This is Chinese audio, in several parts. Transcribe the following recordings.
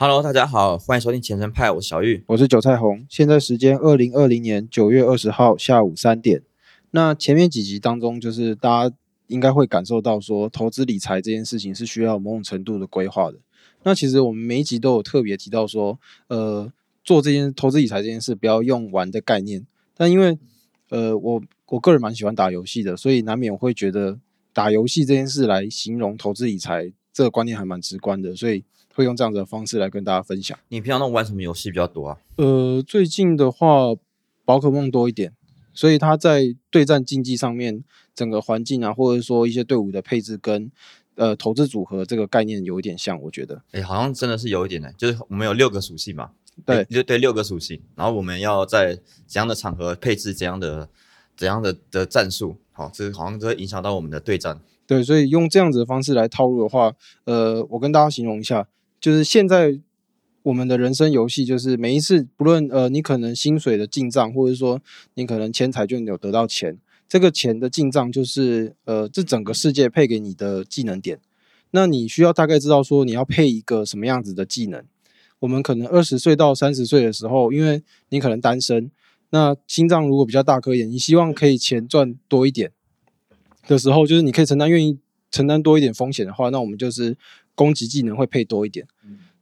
Hello，大家好，欢迎收听前程派，我是小玉。我是韭菜红，现在时间二零二零年九月二十号下午三点。那前面几集当中，就是大家应该会感受到说，投资理财这件事情是需要某种程度的规划的。那其实我们每一集都有特别提到说，呃，做这件投资理财这件事，不要用玩的概念。但因为呃，我我个人蛮喜欢打游戏的，所以难免会觉得打游戏这件事来形容投资理财，这个观念还蛮直观的，所以会用这样子的方式来跟大家分享。你平常都玩什么游戏比较多啊？呃，最近的话，宝可梦多一点，所以它在对战竞技上面，整个环境啊，或者说一些队伍的配置跟呃投资组合这个概念有一点像，我觉得。哎，好像真的是有一点呢，就是我们有六个属性嘛，对就对六个属性，然后我们要在怎样的场合配置怎样的怎样的的战术，好，这好像都会影响到我们的对战。对，所以用这样子的方式来套路的话，呃，我跟大家形容一下，就是现在我们的人生游戏，就是每一次不论呃你可能薪水的进账，或者说你可能签财券有得到钱，这个钱的进账就是呃这整个世界配给你的技能点，那你需要大概知道说你要配一个什么样子的技能。我们可能二十岁到三十岁的时候，因为你可能单身，那心脏如果比较大颗一点，你希望可以钱赚多一点。的时候，就是你可以承担愿意承担多一点风险的话，那我们就是攻击技能会配多一点。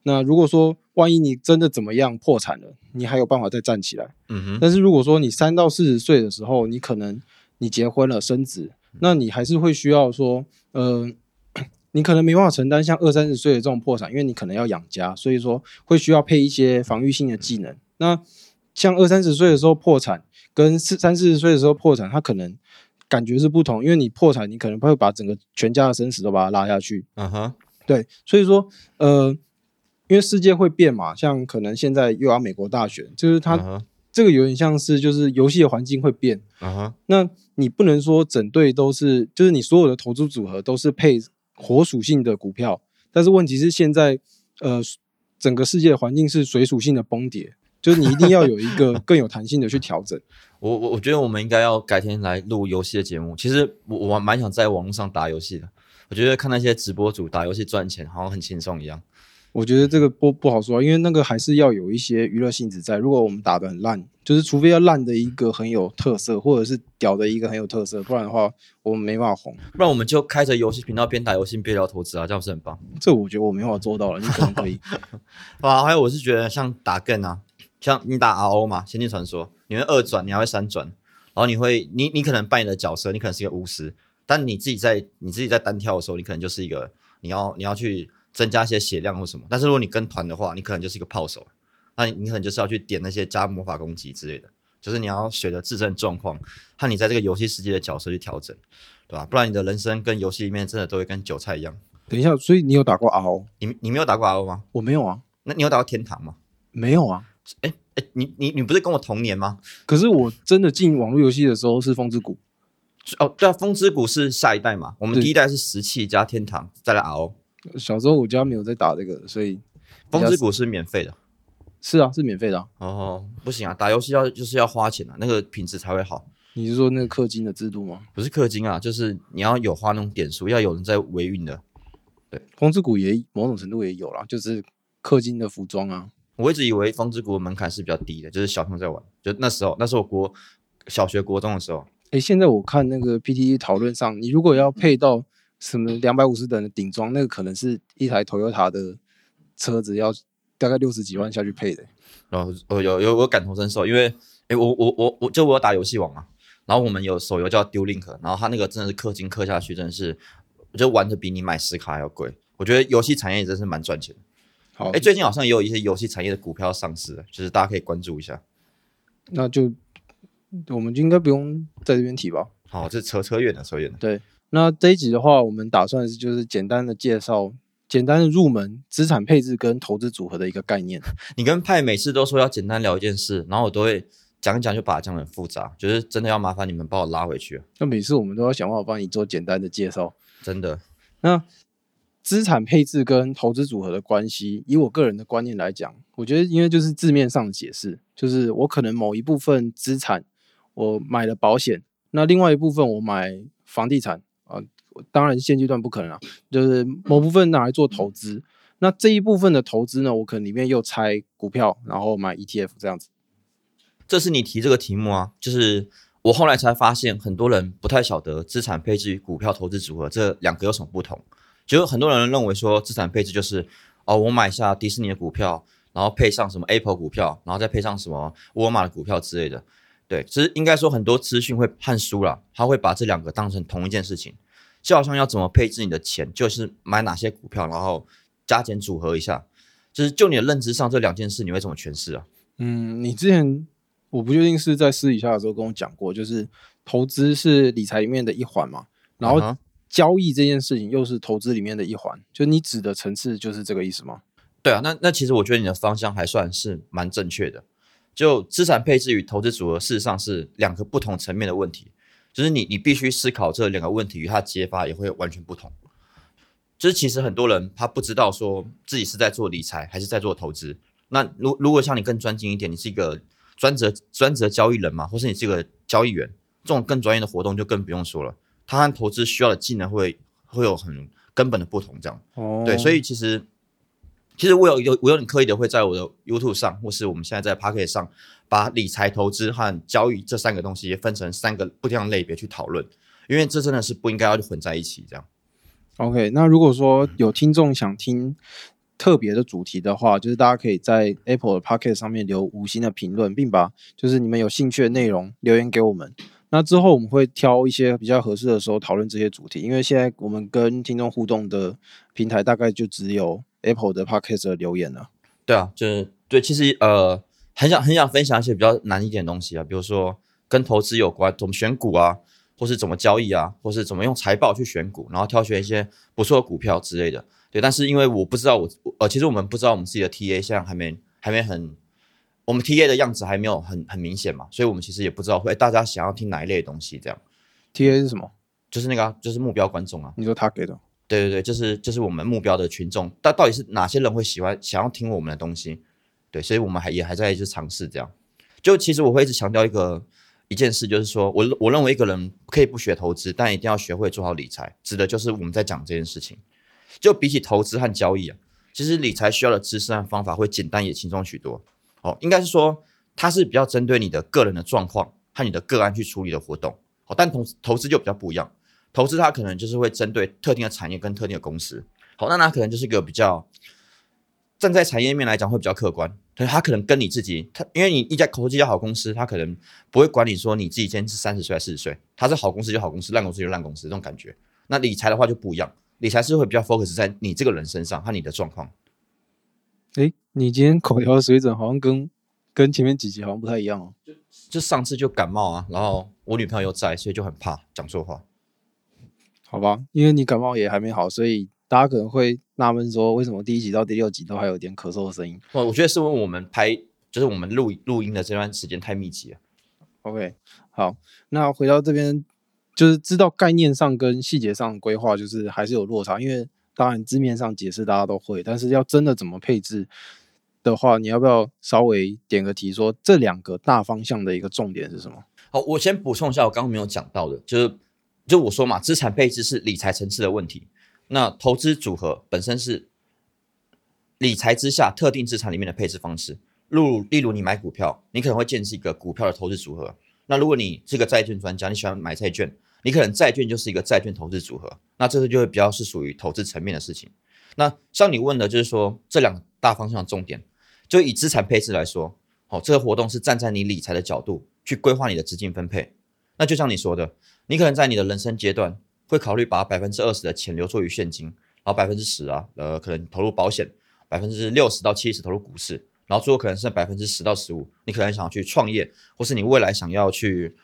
那如果说万一你真的怎么样破产了，你还有办法再站起来。嗯哼，但是如果说你三到四十岁的时候，你可能你结婚了生子，那你还是会需要说，呃，你可能没办法承担像二三十岁的这种破产，因为你可能要养家，所以说会需要配一些防御性的技能。那像二三十岁的时候破产，跟四三四十岁的时候破产，它可能感觉是不同，因为你破产，你可能会把整个全家的生死都把它拉下去。嗯哼，对，所以说，呃，因为世界会变嘛，像可能现在又要美国大选，就是它、这个有点像是就是游戏的环境会变，嗯哼，那你不能说整队都是，就是你所有的投资组合都是配火属性的股票，但是问题是现在，呃，整个世界的环境是水属性的崩跌，就是你一定要有一个更有弹性的去调整。我我我觉得我们应该要改天来录游戏的节目。其实我我蛮想在网络上打游戏的，我觉得看那些直播主打游戏赚钱，好像很轻松一样。我觉得这个不不好说啊，因为那个还是要有一些娱乐性质在。如果我们打得很烂，就是除非要烂的一个很有特色，或者是屌的一个很有特色，不然的话我们没办法红。不然我们就开着游戏频道边打游戏边聊投资啊，这样不是很棒？这我觉得我没办法做到了，你可能可以。啊，还有我是觉得像打 g 啊，像你打 RO 嘛，《仙境传说》，你会二转，你还会三转，然后你会你你可能扮演的角色，你可能是一个巫师，但你自己在你自己在单挑的时候，你可能就是一个你要你要去增加一些血量或什么。但是如果你跟团的话，你可能就是一个炮手，那你你可能就是要去点那些加魔法攻击之类的，就是你要学的自身状况和你在这个游戏世界的角色去调整，对吧？不然你的人生跟游戏里面真的都会跟韭菜一样。等一下，所以你有打过 RO？你你没有打过 RO 吗？我没有啊，那你有打过天堂吗？没有啊。哎哎，你你你不是跟我同年吗？可是我真的进网络游戏的时候是风之谷，哦，对啊，风之谷是下一代嘛，我们第一代是石器加天堂，再来 RO，小时候我家没有在打这个，所以风之谷是免费的。是啊，是免费的、啊。哦，不行啊，打游戏要就是要花钱啊，那个品质才会好。你是说那个氪金的制度吗？不是氪金啊，就是你要有花那种点数，要有人在维运的。对风之谷也某种程度也有啦，就是氪金的服装啊。我一直以为风之谷的门槛是比较低的，就是小朋友在玩，就那时候，那时候我国小学国中的时候，诶，现在我看那个 PTE 讨论上，你如果要配到什么两百五十等的顶装，那个可能是一台 Toyota 的车子要大概六十几万下去配的。然后我有有我感同身受，因为哎我我我我就我有打游戏王嘛，然后我们有手游叫丢 link，然后它那个真的是氪金氪下去，真的是我觉得玩的比你买实卡还要贵。我觉得游戏产业真是蛮赚钱的。好，哎，最近好像也有一些游戏产业的股票上市了，就是大家可以关注一下。那就我们就应该不用在这边提吧。好，这扯扯远了，扯远了。对，那这一集的话，我们打算是就是简单的介绍，简单的入门资产配置跟投资组合的一个概念。你跟派每次都说要简单聊一件事，然后我都会讲一讲就把它讲得很复杂，就是真的要麻烦你们把我拉回去，那每次我们都要想办法帮你做简单的介绍。真的。那资产配置跟投资组合的关系，以我个人的观念来讲，我觉得因为就是字面上的解释，就是我可能某一部分资产我买了保险，那另外一部分我买房地产啊、当然现阶段不可能啊，就是某部分拿来做投资。那这一部分的投资呢，我可能里面又拆股票，然后买 ETF 这样子。这是你提这个题目啊，就是我后来才发现，很多人不太晓得资产配置与股票投资组合这两个有什么不同。就很多人认为说，资产配置就是哦，我买下迪士尼的股票，然后配上什么 Apple 股票，然后再配上什么沃尔玛的股票之类的。对，其实应该说很多资讯会看书了，他会把这两个当成同一件事情，就好像要怎么配置你的钱，就是买哪些股票，然后加减组合一下。就是就你的认知上，这两件事你会怎么诠释啊？嗯，你之前我不确定是在私底下的时候跟我讲过，就是投资是理财里面的一环嘛，然后交易这件事情又是投资里面的一环，就你指的层次就是这个意思吗？对啊，那那其实我觉得你的方向还算是蛮正确的。就资产配置与投资组合，事实上是两个不同层面的问题，就是你你必须思考这两个问题与它的解法也会完全不同。就是其实很多人他不知道说自己是在做理财还是在做投资。那如如果像你更专精一点，你是一个专职专职的交易人嘛，或是你是一个交易员，这种更专业的活动就更不用说了。他和投资需要的技能会会有很根本的不同，这样。哦对，所以其实其实我有有我有点刻意的会在我的 YouTube 上，或是我们现在在 p o c k e t 上，把理财投资和交易这三个东西分成三个不一样类别去讨论，因为这真的是不应该要混在一起这样。OK，那如果说有听众想听特别的主题的话，就是大家可以在 Apple 的 Pocket 上面留五星的评论，并把就是你们有兴趣的内容留言给我们。那之后我们会挑一些比较合适的时候讨论这些主题，因为现在我们跟听众互动的平台大概就只有 Apple 的 Pocket 的留言啊。对啊，就是对，其实呃，很想很想分享一些比较难一点的东西啊，比如说跟投资有关，怎么选股啊，或是怎么交易啊，或是怎么用财报去选股，然后挑选一些不错的股票之类的。对，但是因为我不知道我呃，其实我们不知道我们自己的 TA 现在还没还没很，我们 TA 的样子还没有很很明显嘛，所以我们其实也不知道会大家想要听哪一类的东西，这样 TA 是什么？就是那个、啊、就是目标观众啊，你说他给的？对对对，就是就是我们目标的群众，但到底是哪些人会喜欢想要听我们的东西？对，所以我们还也还在就是尝试这样。就其实我会一直强调一个一件事，就是说我我认为一个人可以不学投资，但一定要学会做好理财，指的就是我们在讲这件事情。就比起投资和交易啊，其实理财需要的知识和方法会简单也轻松许多。哦，应该是说它是比较针对你的个人的状况和你的个案去处理的活动。好，但投投资就比较不一样。投资它可能就是会针对特定的产业跟特定的公司。好，那它可能就是一个比较站在产业面来讲会比较客观，对，它可能跟你自己，它因为你一家投资一家好公司，它可能不会管你说你自己今天是三十岁还是四十岁，它是好公司就好公司，烂公司就烂公司这种感觉。那理财的话就不一样，理财是会比较 focus 在你这个人身上和你的状况。诶，你今天口条的水准好像跟跟前面几集好像不太一样哦。就就上次就感冒啊，然后我女朋友又在，所以就很怕讲错话。好吧，因为你感冒也还没好，所以大家可能会纳闷说，为什么第一集到第六集都还有点咳嗽的声音我我觉得是因为我们拍，就是我们录录音的这段时间太密集了。？OK，好，那回到这边，就是知道概念上跟细节上的规划，就是还是有落差，因为当然字面上解释大家都会，但是要真的怎么配置的话，你要不要稍微点个题，说这两个大方向的一个重点是什么？好，我先补充一下我刚刚没有讲到的，就是就我说嘛，资产配置是理财层次的问题，那投资组合本身是理财之下特定资产里面的配置方式。例如，例如你买股票，你可能会建设一个股票的投资组合。那如果你是个债券专家，你喜欢买债券，你可能债券就是一个债券投资组合。那这个就会比较是属于投资层面的事情。那像你问的，就是说这两大方向的重点，就以资产配置来说，好、这个活动是站在你理财的角度去规划你的资金分配。那就像你说的，你可能在你的人生阶段会考虑把百分之二十的钱留作于现金，然后百分之十啊，呃，可能投入保险，百分之六十到七十投入股市，然后最后可能剩百分之十到十五，你可能想要去创业，或是你未来想要去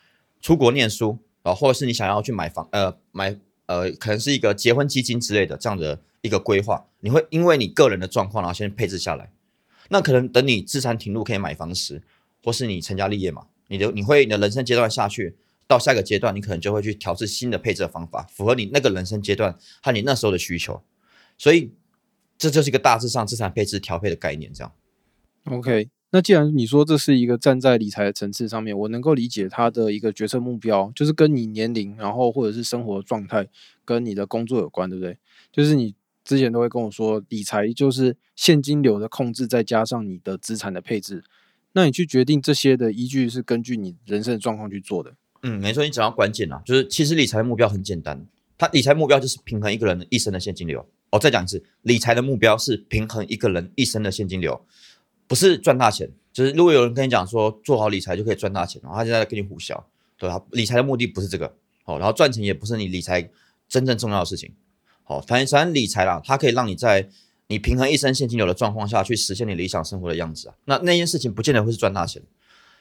出国念书，啊，或者是你想要去买房，呃，买呃，可能是一个结婚基金之类的这样的一个规划，你会因为你个人的状况，然后先配置下来。那可能等你资产停入可以买房时，或是你成家立业嘛，你的你会你的人生阶段下去，到下个阶段，你可能就会去调制新的配置方法，符合你那个人生阶段和你那时候的需求。所以这就是一个大致上资产配置调配的概念，这样。OK，那既然你说这是一个站在理财的层次上面，我能够理解它的一个决策目标，就是跟你年龄，然后或者是生活状态跟你的工作有关，对不对？就是你之前都会跟我说，理财就是现金流的控制，再加上你的资产的配置。那你去决定这些的依据是根据你人生的状况去做的。嗯，没错，你讲到关键了，就是其实理财的目标很简单，它理财目标就是平衡一个人一生的现金流。哦，再讲一次，理财的目标是平衡一个人一生的现金流，不是赚大钱。就是如果有人跟你讲说做好理财就可以赚大钱，然后他现在跟你胡笑，对吧？理财的目的不是这个，好，然后赚钱也不是你理财真正重要的事情。好，反正反正理财啦，它可以让你在你平衡一生现金流的状况下去实现你理想生活的样子啊。那那件事情不见得会是赚大钱，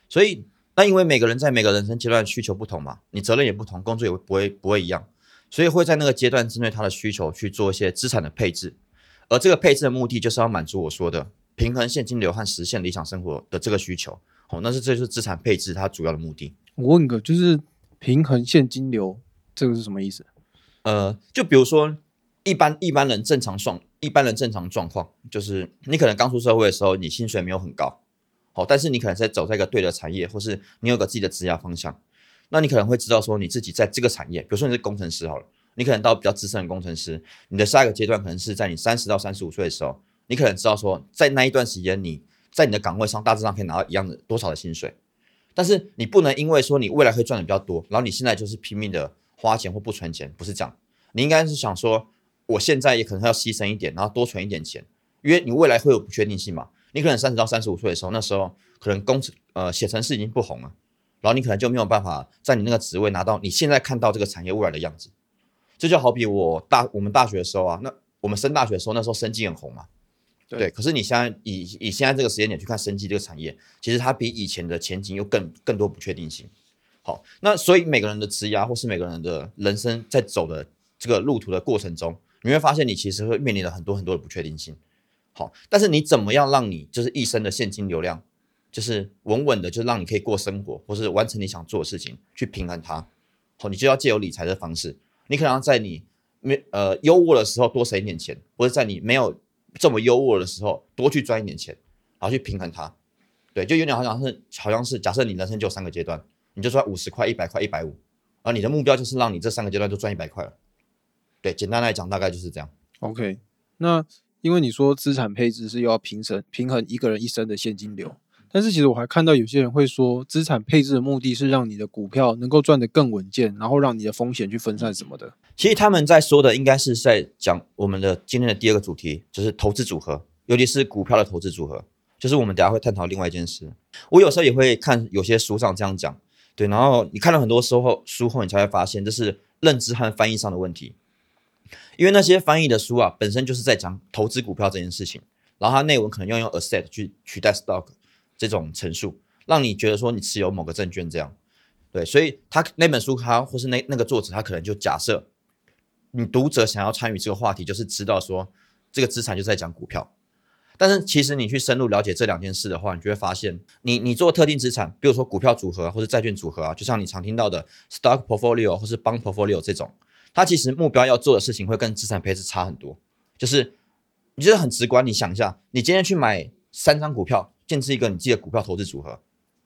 所以那因为每个人在每个人生阶段需求不同嘛，你责任也不同，工作也不会不会一样，所以会在那个阶段针对他的需求去做一些资产的配置，而这个配置的目的就是要满足我说的平衡现金流和实现理想生活的这个需求。哦，那是这就是资产配置它主要的目的。我问个，就是平衡现金流这个是什么意思？呃，就比如说。一般一般人正常状，一般人正常状况就是你可能刚出社会的时候，你薪水没有很高，好，但是你可能在走在一个对的产业，或是你有个自己的职业方向，那你可能会知道说你自己在这个产业，比如说你是工程师好了，你可能到比较资深的工程师，你的下一个阶段可能是在你三十到三十五岁的时候，你可能知道说在那一段时间你在你的岗位上大致上可以拿到一样的多少的薪水，但是你不能因为说你未来会赚的比较多，然后你现在就是拼命的花钱或不存钱，不是这样，你应该是想说。我现在也可能要牺牲一点，然后多存一点钱，因为你未来会有不确定性嘛。你可能三十到三十五岁的时候，那时候可能工程呃写程式已经不红了，然后你可能就没有办法在你那个职位拿到你现在看到这个产业未来的样子。这就好比我大我们大学的时候啊，那我们升大学的时候，那时候生技很红嘛，对。可是你现在以以现在这个时间点去看生技这个产业，其实它比以前的前景又更更多不确定性。好，那所以每个人的职涯或是每个人的人生在走的这个路途的过程中。你会发现，你其实会面临了很多很多的不确定性。好，但是你怎么样让你就是一生的现金流量，就是稳稳的，就是让你可以过生活，或是完成你想做的事情，去平衡它。好，你就要借由理财的方式。你可能要在你没呃优渥的时候多省一点钱，或者在你没有这么优渥的时候多去赚一点钱，然后去平衡它。对，就有点好像是好像是假设你人生就三个阶段，你就赚五十块、一百块、一百五，而你的目标就是让你这三个阶段都赚一百块了。对，简单来讲，大概就是这样。OK，那因为你说资产配置是要平衡平衡一个人一生的现金流，但是其实我还看到有些人会说，资产配置的目的是让你的股票能够赚得更稳健，然后让你的风险去分散什么的。其实他们在说的应该是在讲我们的今天的第二个主题，就是投资组合，尤其是股票的投资组合，就是我们等下会探讨另外一件事。我有时候也会看有些书上这样讲，对，然后你看了很多书后，书后你才会发现这是认知和翻译上的问题。因为那些翻译的书啊，本身就是在讲投资股票这件事情，然后它内文可能要用 asset 去取代 stock 这种陈述，让你觉得说你持有某个证券这样，对，所以他那本书他或是那那个作者他可能就假设，你读者想要参与这个话题，就是知道说这个资产就在讲股票，但是其实你去深入了解这两件事的话，你就会发现，你你做特定资产，比如说股票组合或者债券组合啊，就像你常听到的 stock portfolio 或是 bond portfolio 这种。他其实目标要做的事情会跟资产配置差很多，就是你觉得很直观，你想一下，你今天去买三张股票，建置一个你自己的股票投资组合，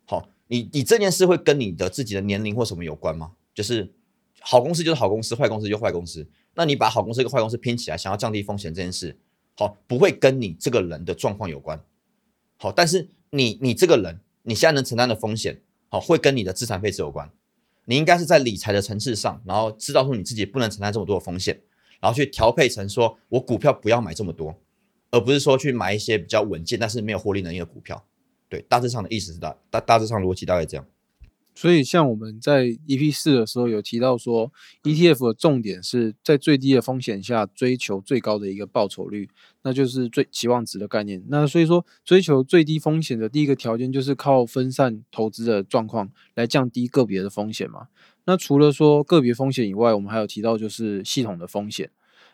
好，你你这件事会跟你的自己的年龄或什么有关吗？就是好公司就是好公司，坏公司就坏公司，那你把好公司跟坏公司拼起来，想要降低风险这件事，好，不会跟你这个人的状况有关，好，但是你你这个人你现在能承担的风险，好，会跟你的资产配置有关。你应该是在理财的层次上，然后知道说你自己不能承担这么多的风险，然后去调配成说我股票不要买这么多，而不是说去买一些比较稳健但是没有获利能力的股票。对，大致上的意思是大大大致上逻辑大概这样。所以，像我们在 EP 四的时候有提到说，ETF 的重点是在最低的风险下追求最高的一个报酬率，那就是最期望值的概念。那所以说，追求最低风险的第一个条件就是靠分散投资的状况来降低个别的风险嘛。那除了说个别风险以外，我们还有提到就是系统的风险。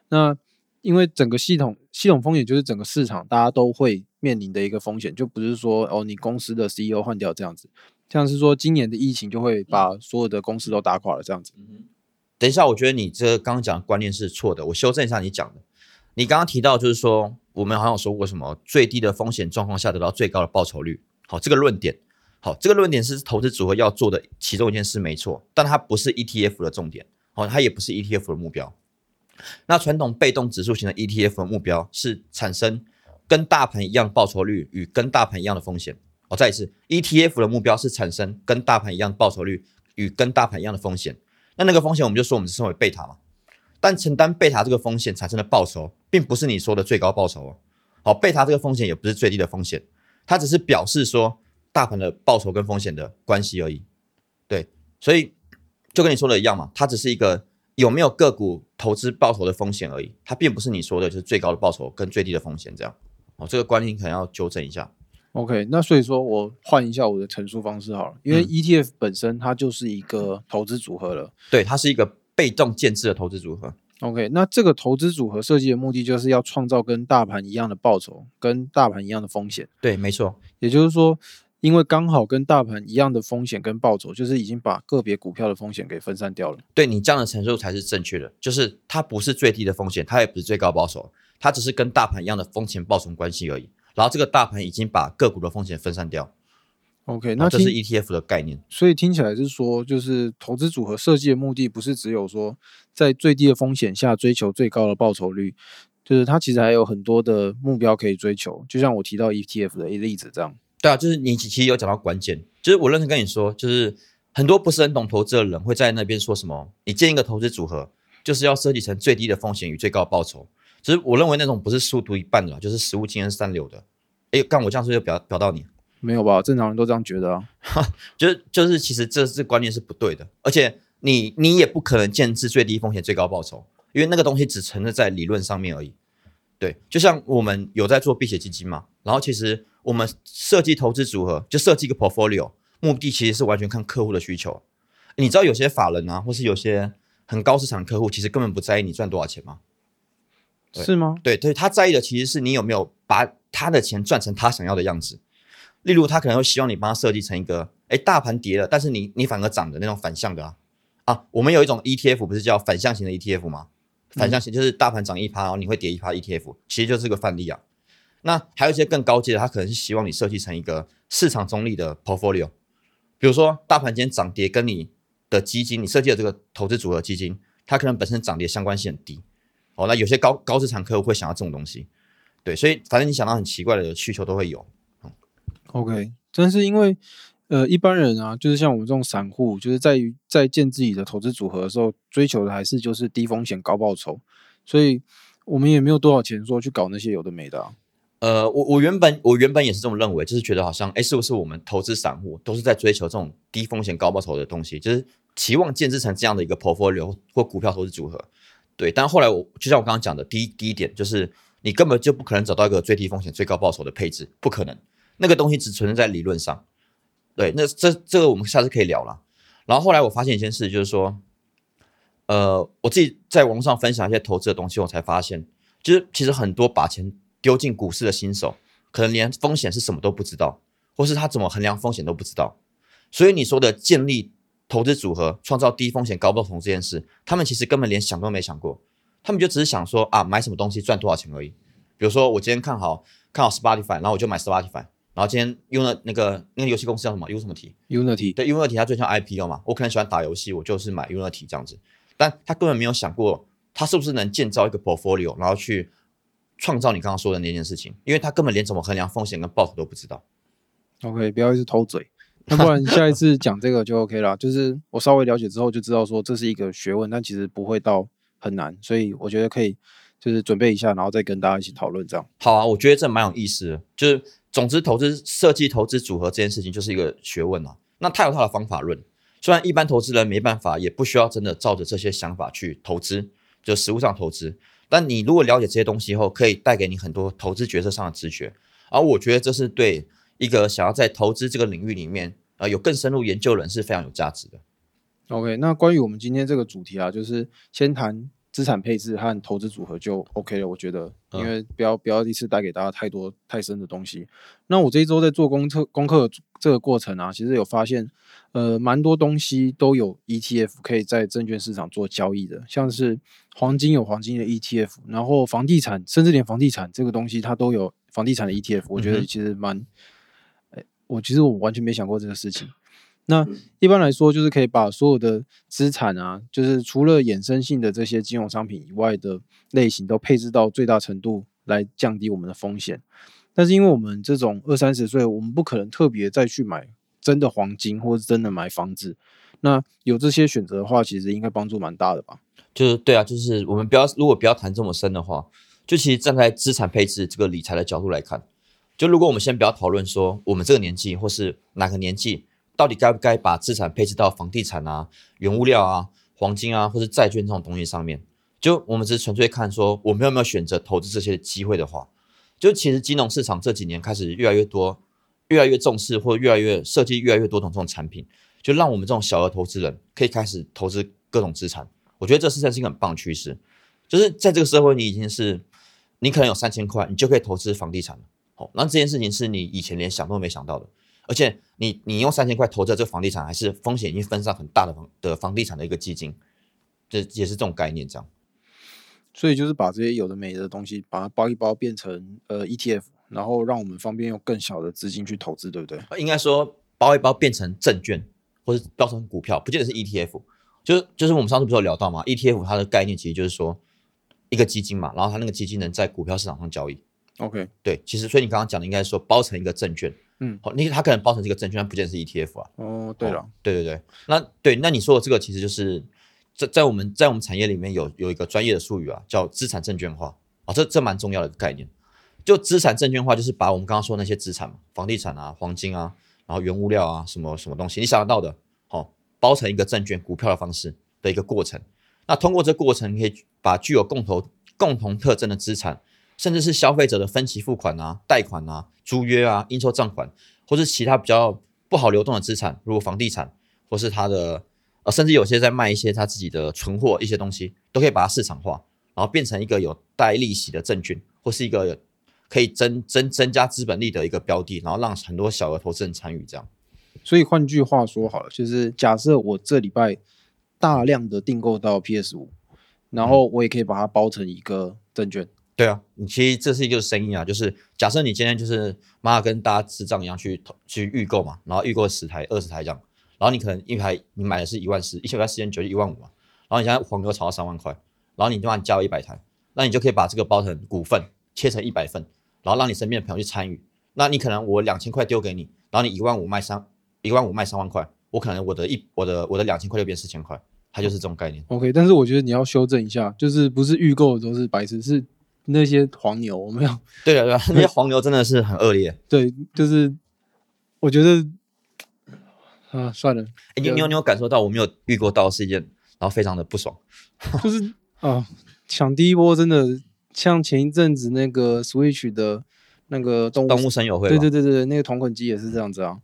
那因为整个系统系统风险就是整个市场大家都会面临的一个风险，就不是说哦你公司的 CEO 换掉这样子。像是说，今年的疫情就会把所有的公司都打垮了，这样子。等一下，我觉得你这刚刚讲的观念是错的，我修正一下你讲的。你刚刚提到就是说，我们好像说过什么最低的风险状况下得到最高的报酬率。好，这个论点，好，这个论点是投资组合要做的其中一件事，没错，但它不是 ETF 的重点，好，它也不是 ETF 的目标。那传统被动指数型的 ETF 的目标是产生跟大盘一样的报酬率与跟大盘一样的风险。哦，再一次，ETF 的目标是产生跟大盘一样报酬率与跟大盘一样的风险。那那个风险我们就说我们称为贝塔嘛。但承担贝塔这个风险产生的报酬，并不是你说的最高报酬哦。好，贝塔这个风险也不是最低的风险，它只是表示说大盘的报酬跟风险的关系而已。对，所以就跟你说的一样嘛，它只是一个有没有个股投资报酬的风险而已，它并不是你说的就是最高的报酬跟最低的风险这样。哦，这个观念可能要纠正一下。OK，那所以说我换一下我的陈述方式好了，因为 ETF 本身它就是一个投资组合了。对，它是一个被动建制的投资组合。OK，那这个投资组合设计的目的就是要创造跟大盘一样的报酬，跟大盘一样的风险。对，没错。也就是说，因为刚好跟大盘一样的风险跟报酬，就是已经把个别股票的风险给分散掉了。对你这样的陈述才是正确的，就是它不是最低的风险，它也不是最高报酬，它只是跟大盘一样的风险报酬关系而已。然后这个大盘已经把个股的风险分散掉，OK，那这是 ETF 的概念。所以听起来是说，就是投资组合设计的目的不是只有说在最低的风险下追求最高的报酬率，就是它其实还有很多的目标可以追求。就像我提到 ETF 的例子这样。对啊，就是你其实有讲到关键，就是我认真跟你说，就是很多不是很懂投资的人会在那边说什么，你建一个投资组合就是要设计成最低的风险与最高的报酬。只是我认为那种不是速读一半的啦，就是实物经验三流的。哎，干我这样是不是就表表到你？没有吧？正常人都这样觉得啊。就是就是，其实这这观念是不对的，而且你你也不可能建制最低风险最高报酬，因为那个东西只存在在理论上面而已。对，就像我们有在做避险基金嘛，然后其实我们设计投资组合，就设计一个 portfolio，目的其实是完全看客户的需求。你知道有些法人啊，或是有些很高市场客户，其实根本不在意你赚多少钱吗？对是吗？对对，他在意的其实是你有没有把他的钱赚成他想要的样子。例如，他可能会希望你帮他设计成一个，哎，大盘跌了，但是你你反而涨的那种反向的啊。啊，我们有一种 ETF 不是叫反向型的 ETF 吗？反向型就是大盘涨一趴，然后你会跌一趴 ETF，其实就是个范例啊。那还有一些更高阶的，他可能是希望你设计成一个市场中立的 portfolio，比如说大盘今天涨跌跟你的基金，你设计的这个投资组合基金，它可能本身涨跌相关性很低。哦，那有些高高资产客户会想要这种东西，对，所以反正你想到很奇怪的需求都会有。嗯 OK，但是因为呃一般人啊，就是像我们这种散户，就是在于在建自己的投资组合的时候，追求的还是就是低风险高报酬，所以我们也没有多少钱说去搞那些有的没的、啊。呃，我我原本我原本也是这么认为，就是觉得好像，哎，是不是我们投资散户都是在追求这种低风险高报酬的东西，就是期望建制成这样的一个 portfolio 或股票投资组合？对，但后来我就像我刚刚讲的，第一第一点就是你根本就不可能找到一个最低风险最高报酬的配置，不可能，那个东西只存在在理论上。对，那这这个我们下次可以聊了。然后后来我发现一件事，就是说，呃，我自己在网络上分享一些投资的东西，我才发现，就是其实很多把钱丢进股市的新手，可能连风险是什么都不知道，或是他怎么衡量风险都不知道。所以你说的建立投资组合、创造低风险高报酬这件事，他们其实根本连想都没想过，他们就只是想说啊，买什么东西赚多少钱而已。比如说我今天看好看好 Spotify，然后我就买 Spotify，然后今天用了那个那个游戏公司叫什么 U 什么题？Unity 对，Unity 它最像 IPO 嘛，我可能喜欢打游戏，我就是买 Unity 这样子，但他根本没有想过，他是不是能建造一个 portfolio，然后去创造你刚刚说的那件事情，因为他根本连怎么衡量风险跟报酬都不知道。OK，不要一直偷嘴。那不然下一次讲这个就 OK 了。就是我稍微了解之后就知道说这是一个学问，但其实不会到很难，所以我觉得可以就是准备一下，然后再跟大家一起讨论这样。好啊，我觉得这蛮有意思的，就是总之投资设计投资组合这件事情就是一个学问啊。那他有它的方法论，虽然一般投资人没办法，也不需要真的照着这些想法去投资，就实物上投资。但你如果了解这些东西后，可以带给你很多投资决策上的直觉。而我觉得这是对一个想要在投资这个领域里面，呃，有更深入研究的人是非常有价值的。OK，那关于我们今天这个主题啊，就是先谈资产配置和投资组合就 OK 了。我觉得，因嗯为不要不要一次带给大家太多太深的东西。那我这一周在做功课功课这个过程啊，其实有发现，呃，蛮多东西都有 ETF 可以在证券市场做交易的，像是黄金有黄金的 ETF，然后房地产，甚至连房地产这个东西它都有房地产的 ETF。我觉得其实蛮，哎、我其实我完全没想过这个事情。那一般来说，就是可以把所有的资产啊，就是除了衍生性的这些金融商品以外的类型，都配置到最大程度来降低我们的风险。但是因为我们这种二三十岁，我们不可能特别再去买真的黄金，或是真的买房子。那有这些选择的话，其实应该帮助蛮大的吧？就是对啊，就是我们不要如果不要谈这么深的话，就其实站在资产配置这个理财的角度来看，就如果我们先不要讨论说我们这个年纪或是哪个年纪。到底该不该把资产配置到房地产啊、原物料啊、黄金啊，或是债券这种东西上面？就我们只是纯粹看说，我们有没有选择投资这些机会的话，就其实金融市场这几年开始越来越多、越来越重视，或越来越设计越来越多种这种产品，就让我们这种小额投资人可以开始投资各种资产。我觉得这实在是一个很棒的趋势。就是在这个社会，你已经是你可能有三千块，你就可以投资房地产了。好，那这件事情是你以前连想都没想到的。而且你你用三千块投在这个房地产，还是风险已经分散很大的房的房地产的一个基金，这也是这种概念这样。所以就是把这些有的没的东西，把它包一包变成呃 ETF，然后让我们方便用更小的资金去投资，对不对？应该说包一包变成证券，或者包成股票，不见得是 ETF。就是就是我们上次不是有聊到嘛？ETF 它的概念其实就是说一个基金嘛，然后它那个基金能在股票市场上交易。OK，对，其实所以你刚刚讲的应该说包成一个证券。嗯，好，你它可能包成这个证券，它不见得是 ETF 啊。哦，对了，对对对，那对，那你说的这个其实就是在在我们在我们产业里面有有一个专业的术语啊，叫资产证券化啊，这这蛮重要的一个概念。就资产证券化，就是把我们刚刚说那些资产嘛，房地产啊、黄金啊，然后原物料啊，什么什么东西，你想得到的，好，包成一个证券股票的方式的一个过程。那通过这过程，可以把具有共同共同特征的资产。甚至是消费者的分期付款啊、贷款啊、租约啊、应收账款，或是其他比较不好流动的资产，如果房地产，或是他的呃，甚至有些在卖一些他自己的存货一些东西，都可以把它市场化，然后变成一个有带利息的证券，或是一个可以增增增加资本利的一个标的，然后让很多小额投资人参与这样。所以换句话说好了，就是假设我这礼拜大量的订购到 PS 五，然后我也可以把它包成一个证券。对啊，你其实这是一个生意啊，就是假设你今天就是妈妈跟大家智障一样去去预购嘛，然后预购十台、二十台这样，然后你可能一台你买的是一万四，一千块四千九就一万五嘛，然后你现在黄牛炒到三万块，然后你就让你加一百台，那你就可以把这个包成股份，切成一百份，然后让你身边的朋友去参与，那你可能我两千块丢给你，然后你一万五卖三一万五卖三万块，我可能我的一我的我的两千块就变四千块，它就是这种概念。OK，但是我觉得你要修正一下，就是不是预购都是白痴是。那些黄牛，我没有。对啊，对啊，那些黄牛真的是很恶劣。对，就是我觉得啊，算了。你你有你有感受到我没有遇过到是一件，然后非常的不爽。就是啊，抢第一波真的像前一阵子那个 Switch 的那个动动物声友会，对对对对，那个同捆机也是这样子啊。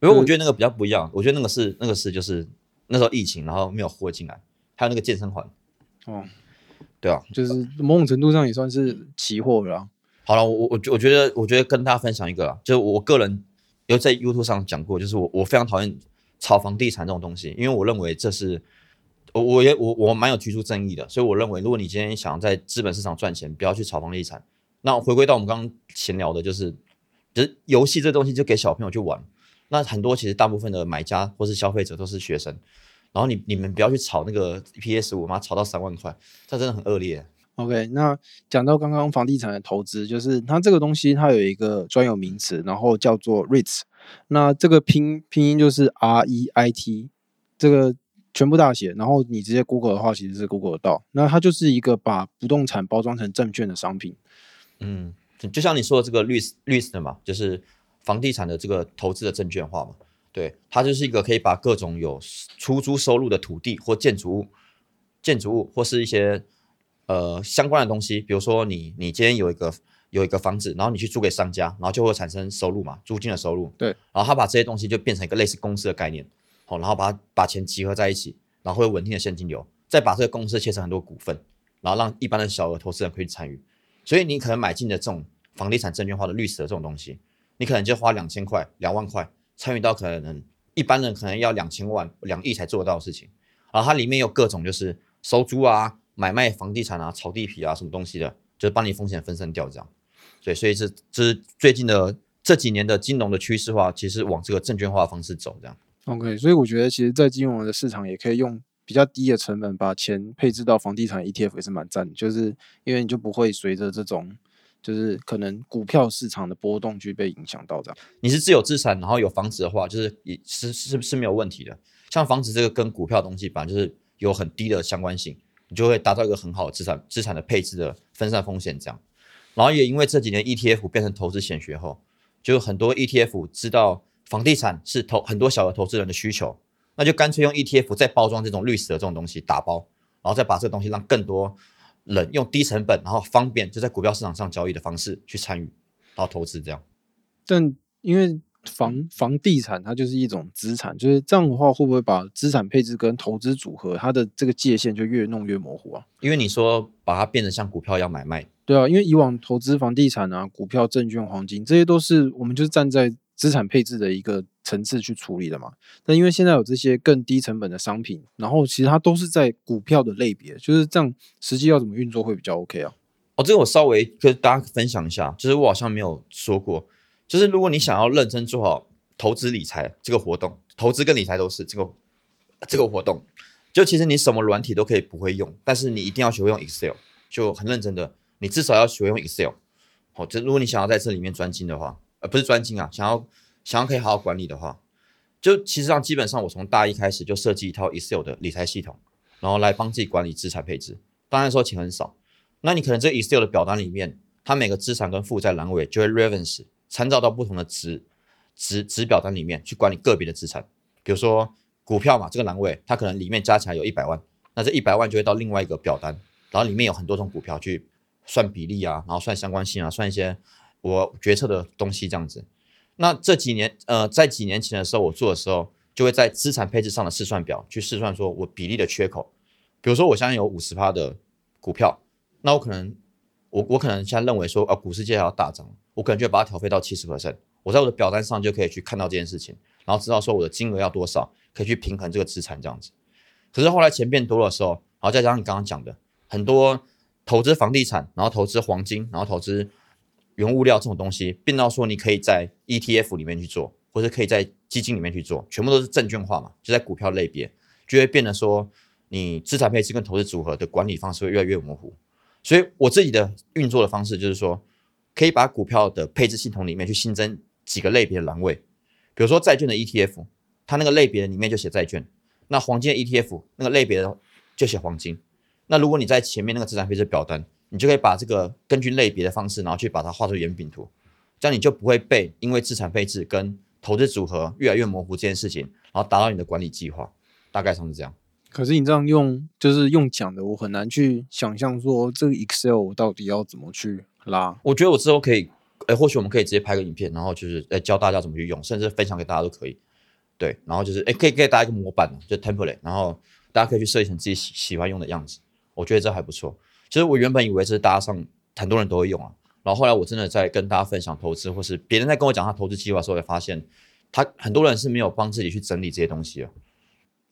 因为我觉得那个比较不一样，我觉得那个是那个是就是那时候疫情，然后没有货进来，还有那个健身环。哦。对啊，就是某种程度上也算是期货了。好了，我我我觉得，我觉得跟大家分享一个啊，就是我个人有在 YouTube 上讲过，就是我我非常讨厌炒房地产这种东西，因为我认为这是我我也我我蛮有提出争议的，所以我认为，如果你今天想要在资本市场赚钱，不要去炒房地产。那回归到我们刚刚闲聊的，就是就是游戏这东西就给小朋友去玩，那很多其实大部分的买家或是消费者都是学生。然后你你们不要去炒那个 PS 五嘛，炒到三万块，这真的很恶劣。OK，那讲到刚刚房地产的投资，就是它这个东西它有一个专有名词，然后叫做 REITs。那这个拼拼音就是 R E I T，这个全部大写，然后你直接 Google 的话，其实是 Google 得到。那它就是一个把不动产包装成证券的商品。嗯，就像你说的这个 REITs REITs 的嘛，就是房地产的这个投资的证券化嘛。对，它就是一个可以把各种有出租收入的土地或建筑物、建筑物或是一些呃相关的东西，比如说你你今天有一个有一个房子，然后你去租给商家，然后就会产生收入嘛，租金的收入。对，然后他把这些东西就变成一个类似公司的概念，好，然后把把钱集合在一起，然后会有稳定的现金流，再把这个公司切成很多股份，然后让一般的小额投资人可以参与。所以你可能买进的这种房地产证券化的绿色的这种东西，你可能就花两千块、两万块。参与到可能一般人可能要两千万、两亿才做得到的事情，然后它里面有各种就是收租啊、买卖房地产啊、炒地皮啊什么东西的，就是帮你风险分散掉这样。对，所以这这是最近的这几年的金融的趋势化，其实往这个证券化的方式走这样。OK，所以我觉得其实，在金融的市场也可以用比较低的成本把钱配置到房地产 ETF 也是蛮赞的，就是因为你就不会随着这种就是可能股票市场的波动去被影响到这样。你是自有资产，然后有房子的话，就是也是是是没有问题的。像房子这个跟股票东西，本来就是有很低的相关性，你就会达到一个很好的资产资产的配置的分散风险这样。然后也因为这几年 ETF 变成投资显学后，就很多 ETF 知道房地产是投很多小额投资人的需求，那就干脆用 ETF 再包装这种绿色的这种东西打包，然后再把这个东西让更多人用低成本然后方便就在股票市场上交易的方式去参与，然后投资这样。但因为房房地产它就是一种资产，就是这样的话，会不会把资产配置跟投资组合它的这个界限就越弄越模糊啊？因为你说把它变得像股票一样买卖，对啊，因为以往投资房地产啊、股票、证券、黄金，这些都是我们就是站在资产配置的一个层次去处理的嘛。但因为现在有这些更低成本的商品，然后其实它都是在股票的类别，就是这样，实际要怎么运作会比较 OK 啊？哦，这个我稍微跟大家分享一下，就是我好像没有说过，就是如果你想要认真做好投资理财这个活动，投资跟理财都是这个这个活动，就其实你什么软体都可以不会用，但是你一定要学会用 Excel，就很认真的，你至少要学会用 Excel。好，这如果你想要在这里面专精的话，呃，不是专精啊，想要想要可以好好管理的话，就其实上基本上我从大一开始就设计一套 Excel 的理财系统，然后来帮自己管理资产配置。当然说钱很少，那你可能这 Excel 的表单里面，它每个资产跟负债栏位就会 reference 参照到不同的值值值表单里面去管理个别的资产。比如说股票嘛，这个栏位它可能里面加起来有一百万，那这一百万就会到另外一个表单，然后里面有很多种股票去算比例啊，然后算相关性啊，算一些我决策的东西这样子。那这几年，呃，在几年前的时候，我做的时候，就会在资产配置上的试算表去试算，说我比例的缺口。比如说，我现在有五十趴的股票，那我可能，我我可能现在认为说，啊，股市接下来要大涨，我可能就把它调配到七十 percent。我在我的表单上就可以去看到这件事情，然后知道说我的金额要多少，可以去平衡这个资产这样子。可是后来钱变多的时候，然后再加上你刚刚讲的很多投资房地产，然后投资黄金，然后投资原物料这种东西，变到说你可以在 ETF 里面去做，或者可以在基金里面去做，全部都是证券化嘛，就在股票类别，就会变得说你资产配置跟投资组合的管理方式会越来越模糊。所以我自己的运作的方式就是说，可以把股票的配置系统里面去新增几个类别的栏位，比如说债券的 ETF，它那个类别里面就写债券；那黄金的 ETF 那个类别的就写黄金。那如果你在前面那个资产配置表单，你就可以把这个根据类别的方式，然后去把它画出圆饼图，这样你就不会被因为资产配置跟投资组合越来越模糊这件事情，然后达到你的管理计划。大概上是这样。可是你这样用，就是用讲的，我很难去想象说这个 Excel 我到底要怎么去拉。我觉得我之后可以，哎，或许我们可以直接拍个影片，然后就是哎教大家怎么去用，甚至分享给大家都可以。对，然后就是哎可以给大家一个模板，就 template，然后大家可以去设计成自己喜喜欢用的样子。我觉得这还不错。其实我原本以为这是大家上很多人都会用啊，然后后来我真的在跟大家分享投资，或是别人在跟我讲他投资计划的时候，才发现他很多人是没有帮自己去整理这些东西啊。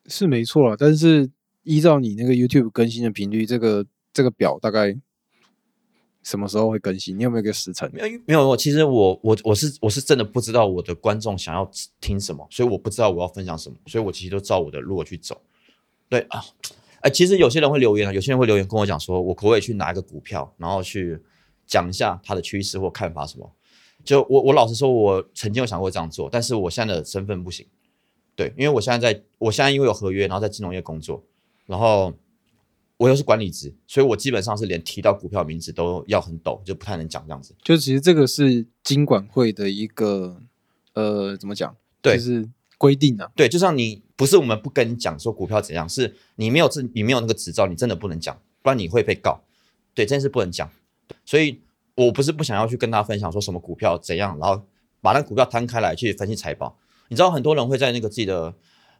是没错啊，但是依照你那个 YouTube 更新的频率，这个这个表大概什么时候会更新？你有没有一个时辰？没有没有，其实我我我是我是真的不知道我的观众想要听什么，所以我不知道我要分享什么，所以我其实都照我的路去走。对啊，哎，其实有些人会留言啊，有些人会留言跟我讲说，我可不可以去拿一个股票，然后去讲一下它的趋势或看法什么？就我我老实说，我曾经有想过这样做，但是我现在的身份不行。对，因为我现在在，我现在因为有合约，然后在金融业工作，然后我又是管理职，所以我基本上是连提到股票名字都要很抖，就不太能讲这样子。就其实这个是金管会的一个呃，怎么讲？对就是规定啊。对，就像你不是我们不跟你讲说股票怎样，是你没有这你没有那个执照，你真的不能讲，不然你会被告。对，这件事不能讲。所以我不是不想要去跟大家分享说什么股票怎样，然后把那股票摊开来去分析财报。你知道很多人会在那个自己的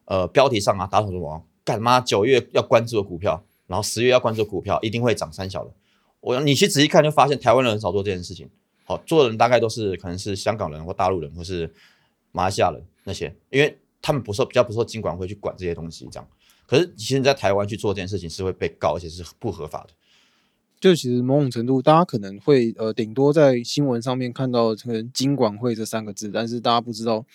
呃标题上啊打什么干嘛？九月要关注的股票，然后十月要关注的股票，一定会涨三小的。我你去仔细看，就发现台湾人很少做这件事情。好，做的人大概都是可能是香港人或大陆人或是马来西亚人那些，因为他们不受比较不受金管会去管这些东西这样。可是其实你在台湾去做这件事情是会被告，而且是不合法的。就其实某种程度，大家可能会呃，顶多在新闻上面看到可能金管会这三个字，但是大家不知道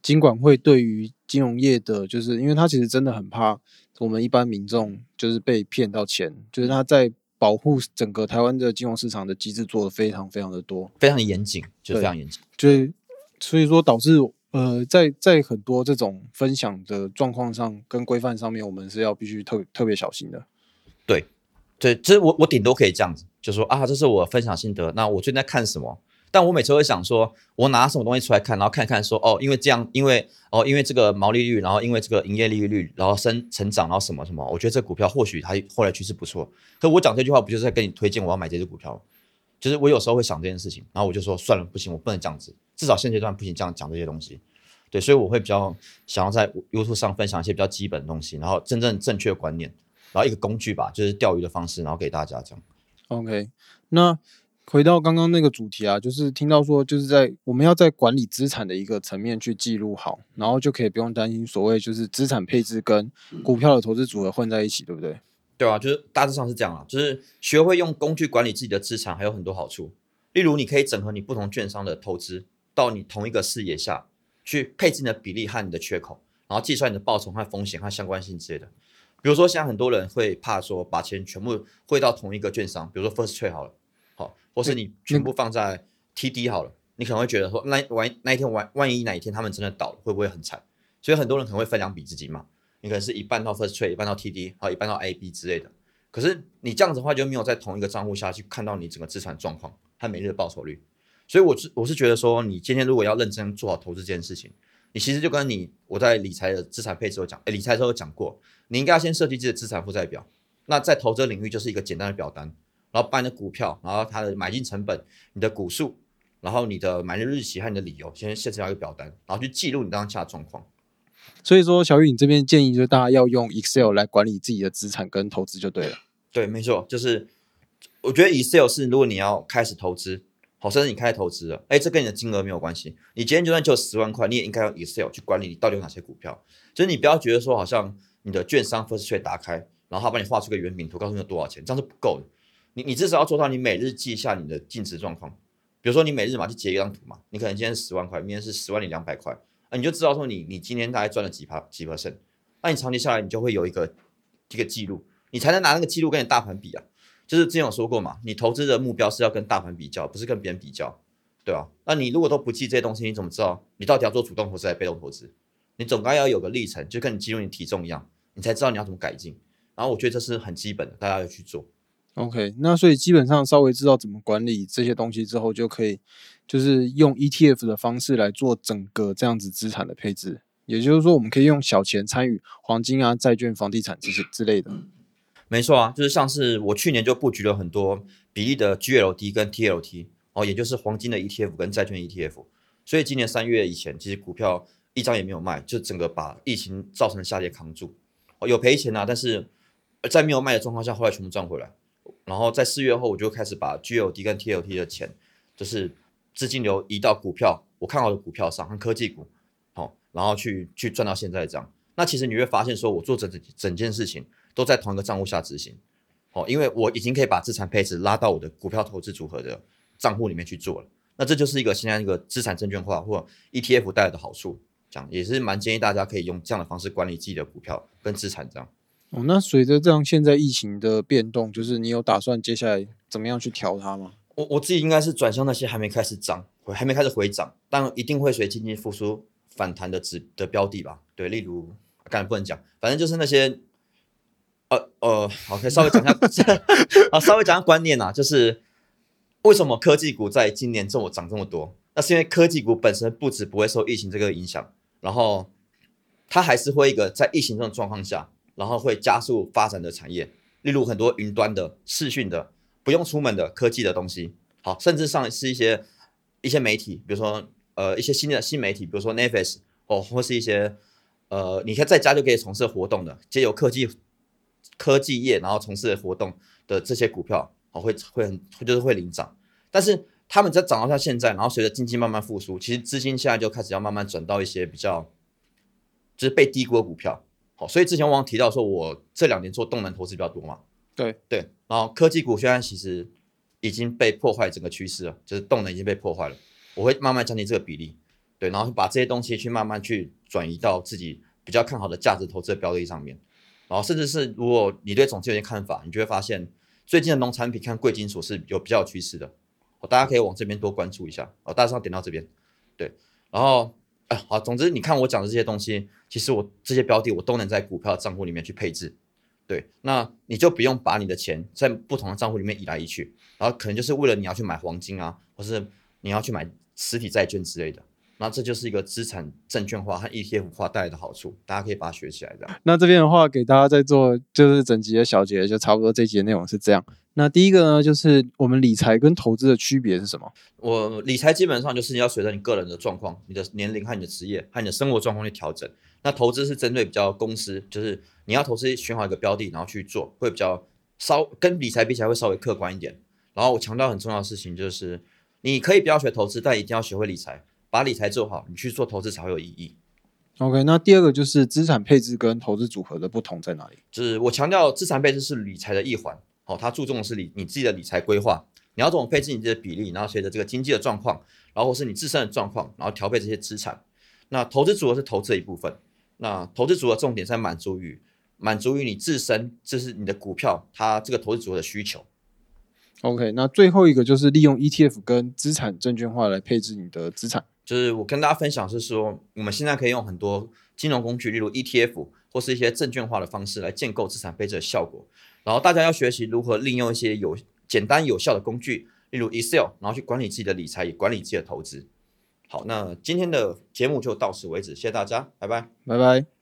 金管会对于金融业的，就是因为他其实真的很怕我们一般民众就是被骗到钱，就是他在保护整个台湾的金融市场的机制做的非常非常的多，非常严谨，就非常严谨。就是所以说导致呃，在在很多这种分享的状况上跟规范上面，我们是要必须特特别小心的。对，对，这我我顶多可以这样子，就说啊，这是我分享心得。那我最近在看什么？但我每次会想说，我拿什么东西出来看，然后看看说，哦，因为这样，因为哦，因为这个毛利率，然后因为这个营业利率，然后升成长，然后什么什么，我觉得这股票或许它后来趋势不错。可我讲这句话，不就是在跟你推荐我要买这只股票？就是我有时候会想这件事情，然后我就说算了，不行，我不能这样子，至少现阶段不行这样讲这些东西。对，所以我会比较想要在 YouTube 上分享一些比较基本的东西，然后真正正确的观念，然后一个工具吧，就是钓鱼的方式，然后给大家这样。OK，那回到刚刚那个主题啊，就是听到说，就是在我们要在管理资产的一个层面去记录好，然后就可以不用担心所谓就是资产配置跟股票的投资组合混在一起，对不对？对啊，就是大致上是这样啊，就是学会用工具管理自己的资产，还有很多好处。例如，你可以整合你不同券商的投资到你同一个视野下去配置你的比例和你的缺口，然后计算你的报酬和风险和相关性之类的。比如说，现在很多人会怕说把钱全部汇到同一个券商，比如说 First Trade 好了，好，或是你全部放在 TD 好了，你可能会觉得说，那万那一天万万一哪一天他们真的倒了，会不会很惨？所以很多人可能会分两笔资金嘛，你可能是一半到 First Trade，一半到 TD，还有一半到 AB 之类的。可是你这样子的话，就没有在同一个账户下去看到你整个资产状况和每日的报酬率。所以我是我是觉得说，你今天如果要认真做好投资这件事情，你其实就跟你我在理财的资产配置有讲，诶，理财的时候讲过，你应该要先设计自己的资产负债表。那在投资领域就是一个简单的表单，然后把你的股票，然后它的买进成本、你的股数，然后你的买入日期和你的理由，先设置到一个表单，然后去记录你当下的状况。所以说，小雨，你这边建议就是大家要用 Excel 来管理自己的资产跟投资就对了。对，没错，就是我觉得 Excel 是如果你要开始投资，好，甚至你开始投资了，哎，这跟你的金额没有关系。你今天就算只有十万块，你也应该用 Excel 去管理你到底有哪些股票。就是你不要觉得说好像你的券商 First Trade 打开，然后他帮你画出个圆饼图，告诉你有多少钱，这样是不够的。你你至少要做到你每日记一下你的净值状况。比如说你每日嘛去截一张图嘛，你可能今天是十万块，明天是十万零两百块，啊，你就知道说你你今天大概赚了几趴几 percent，那你长期下来你就会有一个一个记录，你才能拿那个记录跟你大盘比啊。就是之前有说过嘛，你投资的目标是要跟大盘比较，不是跟别人比较，对吧、那你如果都不记这些东西，你怎么知道你到底要做主动投资还是被动投资？你总该要有个历程，就跟你记录你体重一样，你才知道你要怎么改进。然后我觉得这是很基本的，大家要去做。OK，那所以基本上稍微知道怎么管理这些东西之后，就可以就是用 ETF 的方式来做整个这样子资产的配置。也就是说，我们可以用小钱参与黄金啊、债券、房地产这些之类的。没错啊，就是像是我去年就布局了很多比例的 GLD 跟 TLT 哦，也就是黄金的 ETF 跟债券 ETF。所以今年三月以前，其实股票一张也没有卖，就整个把疫情造成的下跌扛住。哦，有赔钱啊，但是在没有卖的状况下，后来全部赚回来。然后在四月后，我就开始把 GLD 跟 TLT 的钱，就是资金流移到股票，我看好的股票上，和科技股，好、然后去去赚到现在这样。那其实你会发现，说我做整整整件事情都在同一个账户下执行，哦，因为我已经可以把资产配置拉到我的股票投资组合的账户里面去做了。那这就是一个现在一个资产证券化或 ETF 带来的好处，这样也是蛮建议大家可以用这样的方式管理自己的股票跟资产这样。哦，那随着这样现在疫情的变动，就是你有打算接下来怎么样去调它吗？我我自己应该是转向那些还没开始涨，还没开始回涨，但一定会随经济复苏反弹的指的标的吧。对，例如刚才不能讲，反正就是那些，呃呃，好，可以稍微讲一下，啊，稍微讲一下观念啊，就是为什么科技股在今年这么涨这么多？那是因为科技股本身不止不会受疫情这个影响，然后它还是会一个在疫情这种状况下，然后会加速发展的产业，例如很多云端的、视讯的、不用出门的科技的东西，好，甚至上是一些一些媒体，比如说呃一些新的新媒体，比如说 Netflix 哦，或是一些呃你可以在家就可以从事活动的，皆由科技科技业然后从事的活动的这些股票，哦会会很就是会领涨，但是他们在涨到像现在，然后随着经济慢慢复苏，其实资金现在就开始要慢慢转到一些比较就是被低估的股票。好，所以之前我忘提到说，我这两年做动能投资比较多嘛，对对，然后科技股现在其实已经被破坏整个趋势了，就是动能已经被破坏了。我会慢慢降低这个比例，对，然后把这些东西去慢慢去转移到自己比较看好的价值投资的标的上面，然后甚至是如果你对总体有些看法，你就会发现最近的农产品看贵金属是有比较趋势的，哦，大家可以往这边多关注一下，哦，大家要点到这边，对，然后哎好，总之你看我讲的这些东西，其实我这些标的我都能在股票账户里面去配置。对，那你就不用把你的钱在不同的账户里面移来移去，然后可能就是为了你要去买黄金啊，或是你要去买实体债券之类的，那这就是一个资产证券化和 ETF 化带来的好处，大家可以把它学起来的。那这边的话，给大家在做就是整集的小结，就差不多这集的内容是这样。那第一个呢，就是我们理财跟投资的区别是什么？我理财基本上就是要随着你个人的状况、你的年龄和你的职业和你的生活状况去调整。那投资是针对比较公司，就是你要投资选好一个标的，然后去做，会比较稍跟理财比起来会稍微客观一点。然后我强调很重要的事情就是，你可以不要学投资，但一定要学会理财，把理财做好，你去做投资才会有意义。OK，那第二个就是资产配置跟投资组合的不同在哪里？就是我强调资产配置是理财的一环，好、它注重的是你你自己的理财规划，你要怎么配置你自己的比例，然后随着这个经济的状况，然后或是你自身的状况，然后调配这些资产。那投资组合是投资的一部分，那投资组合重点在满足于满足于你自身，就是你的股票它这个投资组合的需求。OK，那最后一个就是利用 ETF 跟资产证券化来配置你的资产。就是我跟大家分享是说，我们现在可以用很多金融工具，例如 ETF 或是一些证券化的方式来建构资产配置的效果。然后大家要学习如何利用一些有简单有效的工具，例如 Excel，然后去管理自己的理财，也管理自己的投资。好，那今天的节目就到此为止，谢谢大家，拜拜。拜拜。